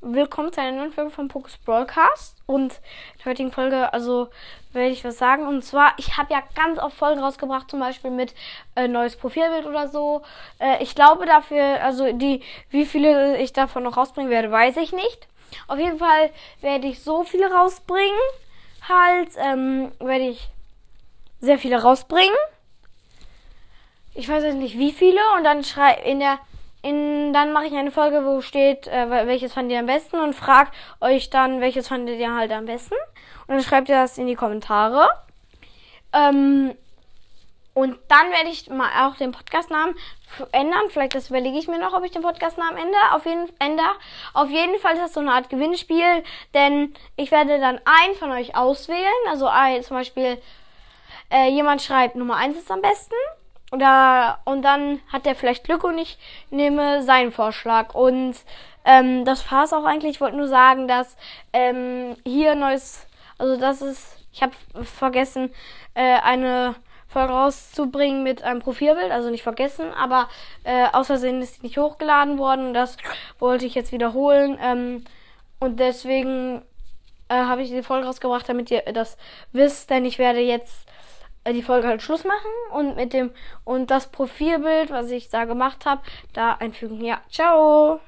Willkommen zu einer neuen Folge vom Pokus Broadcast. Und in der heutigen Folge, also werde ich was sagen. Und zwar, ich habe ja ganz oft Folgen rausgebracht, zum Beispiel mit äh, neues Profilbild oder so. Äh, ich glaube dafür, also die, wie viele ich davon noch rausbringen werde, weiß ich nicht. Auf jeden Fall werde ich so viele rausbringen. Halt, ähm, werde ich sehr viele rausbringen. Ich weiß jetzt nicht wie viele. Und dann schreibe in der in, dann mache ich eine Folge, wo steht, äh, welches fandet ihr am besten und fragt euch dann, welches fandet ihr halt am besten. Und dann schreibt ihr das in die Kommentare. Ähm, und dann werde ich mal auch den Podcastnamen ändern. Vielleicht das überlege ich mir noch, ob ich den Podcastnamen ändere. Auf jeden, ändere. Auf jeden Fall ist das so eine Art Gewinnspiel, denn ich werde dann einen von euch auswählen. Also äh, zum Beispiel äh, jemand schreibt Nummer 1 ist am besten. Oder, und dann hat er vielleicht Glück und ich nehme seinen Vorschlag. Und ähm, das war's auch eigentlich. Ich wollte nur sagen, dass ähm, hier neues, also das ist, ich habe vergessen, äh, eine Folge rauszubringen mit einem Profilbild, also nicht vergessen, aber äh, aus Versehen ist die nicht hochgeladen worden. Das wollte ich jetzt wiederholen. Ähm, und deswegen äh, habe ich die Folge rausgebracht, damit ihr das wisst, denn ich werde jetzt die Folge halt Schluss machen und mit dem und das Profilbild, was ich da gemacht habe, da einfügen. Ja, ciao.